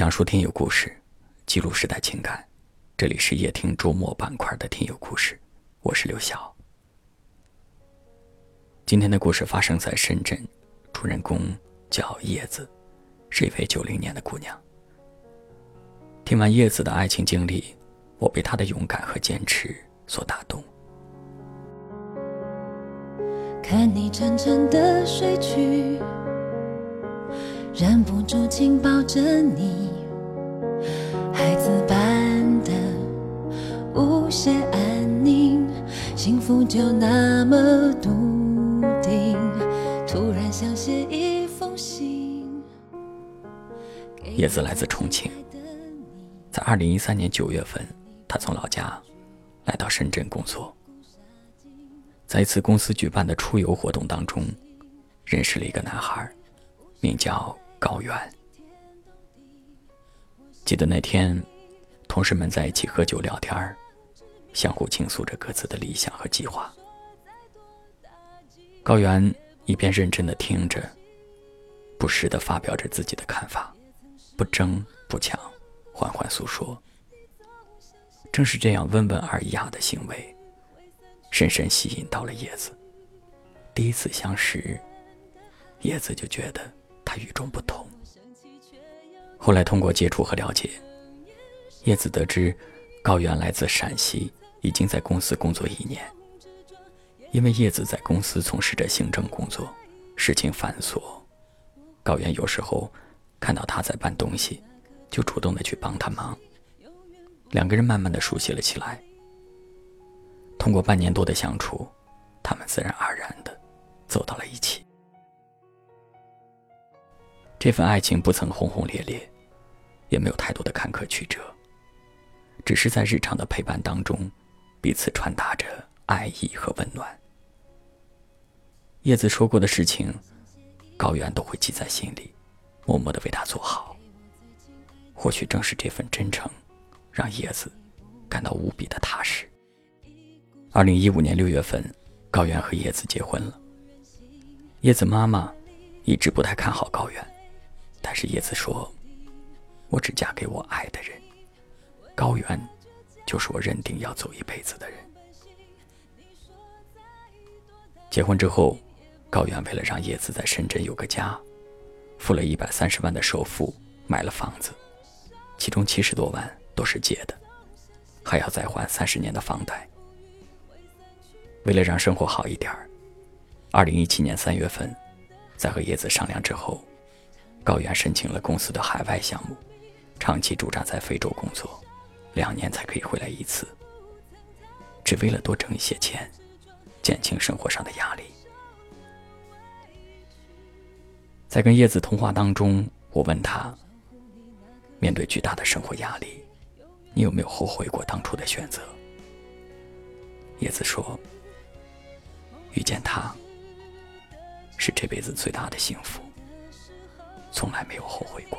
讲述听友故事，记录时代情感。这里是夜听周末板块的听友故事，我是刘晓。今天的故事发生在深圳，主人公叫叶子，是一位九零年的姑娘。听完叶子的爱情经历，我被她的勇敢和坚持所打动。看你沉沉的睡去，忍不住紧抱着你，孩子般的无限安宁，幸福就那么笃定。突然想写一封信。叶子来自重庆，在二零一三年九月份，他从老家来到深圳工作。在一次公司举办的出游活动当中，认识了一个男孩，名叫高原。记得那天，同事们在一起喝酒聊天相互倾诉着各自的理想和计划。高原一边认真的听着，不时的发表着自己的看法，不争不抢，缓缓诉说。正是这样温文尔雅的行为。深深吸引到了叶子。第一次相识，叶子就觉得他与众不同。后来通过接触和了解，叶子得知高原来自陕西，已经在公司工作一年。因为叶子在公司从事着行政工作，事情繁琐，高原有时候看到他在搬东西，就主动的去帮他忙。两个人慢慢的熟悉了起来。通过半年多的相处，他们自然而然的走到了一起。这份爱情不曾轰轰烈烈，也没有太多的坎坷曲折，只是在日常的陪伴当中，彼此传达着爱意和温暖。叶子说过的事情，高原都会记在心里，默默的为他做好。或许正是这份真诚，让叶子感到无比的踏实。二零一五年六月份，高原和叶子结婚了。叶子妈妈一直不太看好高原，但是叶子说：“我只嫁给我爱的人，高原就是我认定要走一辈子的人。”结婚之后，高原为了让叶子在深圳有个家，付了一百三十万的首付买了房子，其中七十多万都是借的，还要再还三十年的房贷。为了让生活好一点儿，二零一七年三月份，在和叶子商量之后，高原申请了公司的海外项目，长期驻扎在非洲工作，两年才可以回来一次，只为了多挣一些钱，减轻生活上的压力。在跟叶子通话当中，我问他：面对巨大的生活压力，你有没有后悔过当初的选择？叶子说。遇见他，是这辈子最大的幸福，从来没有后悔过。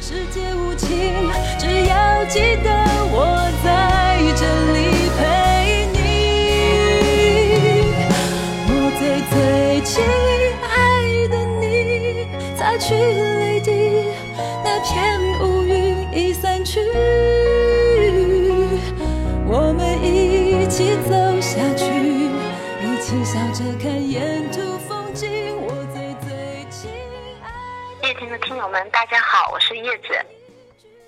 世界无情，只要记得我在这里陪你。我最最亲爱的你，擦去泪滴，那片乌云已散去，我们一起走下去，一起。笑着看沿途听的听友们，大家好，我是叶子。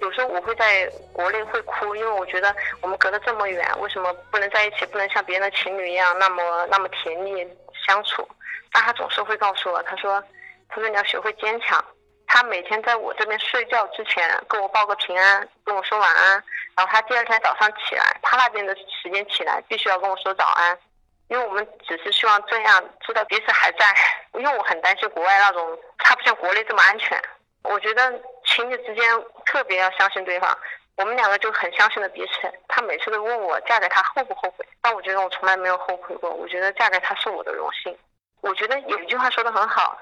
有时候我会在国内会哭，因为我觉得我们隔得这么远，为什么不能在一起？不能像别人的情侣一样那么那么甜蜜相处？但他总是会告诉我，他说：“他说你要学会坚强。”他每天在我这边睡觉之前跟我报个平安，跟我说晚安。然后他第二天早上起来，他那边的时间起来，必须要跟我说早安。因为我们只是希望这样知道彼此还在，因为我很担心国外那种，他不像国内这么安全。我觉得情侣之间特别要相信对方，我们两个就很相信了彼此。他每次都问我嫁给他后不后悔，但我觉得我从来没有后悔过。我觉得嫁给他是我的荣幸。我觉得有一句话说的很好，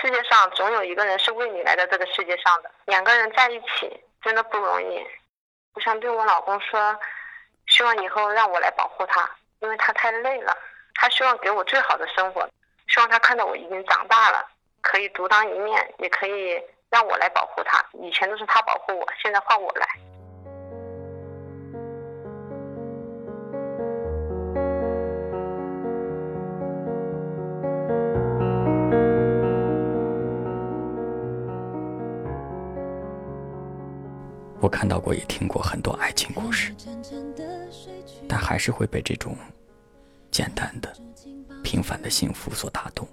世界上总有一个人是为你来到这个世界上的。两个人在一起真的不容易。我想对我老公说，希望以后让我来保护他。因为他太累了，他希望给我最好的生活，希望他看到我已经长大了，可以独当一面，也可以让我来保护他。以前都是他保护我，现在换我来。我看到过，也听过很多爱情故事，但还是会被这种简单的、平凡的幸福所打动。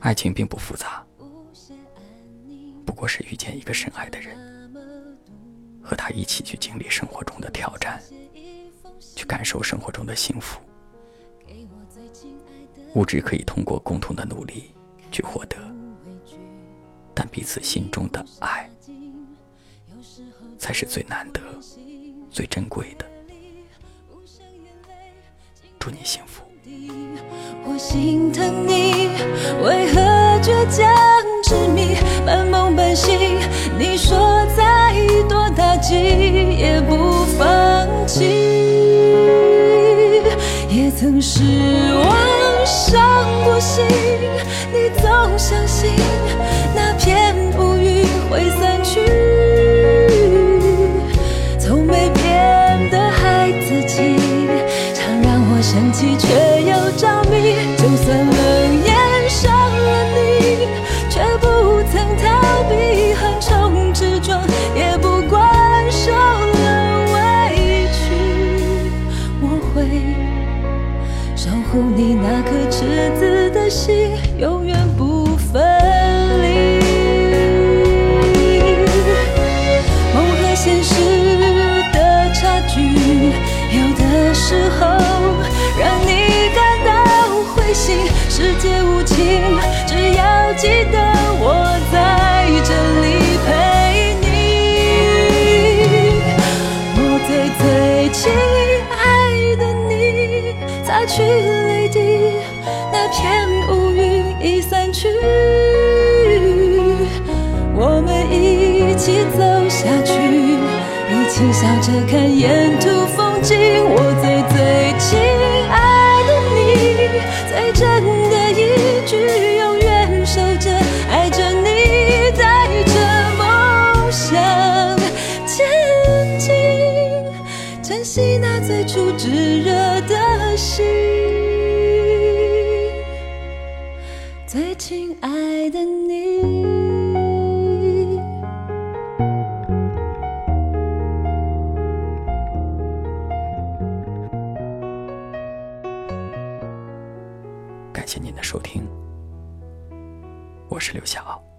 爱情并不复杂，不过是遇见一个深爱的人，和他一起去经历生活中的挑战，去感受生活中的幸福。物质可以通过共同的努力去获得，但彼此心中的爱。才是最难得、最珍贵的。你幸福。我心疼你，为何倔强执迷，半梦半醒？你说再多打击也不放弃，也曾失望伤过心，你总相信那片乌云会散去。却又着迷，就算冷眼伤了你，却不曾逃避横冲直撞，也不管受了委屈。我会守护你那颗赤子的心，永远不分离。梦和现实的差距，有的时候。一起笑着看沿途风景。我最最亲爱的你。最真的一句，永远守着，爱着你，带着梦想前进，珍惜那最初炙热的心，最亲爱的你。我是刘晓。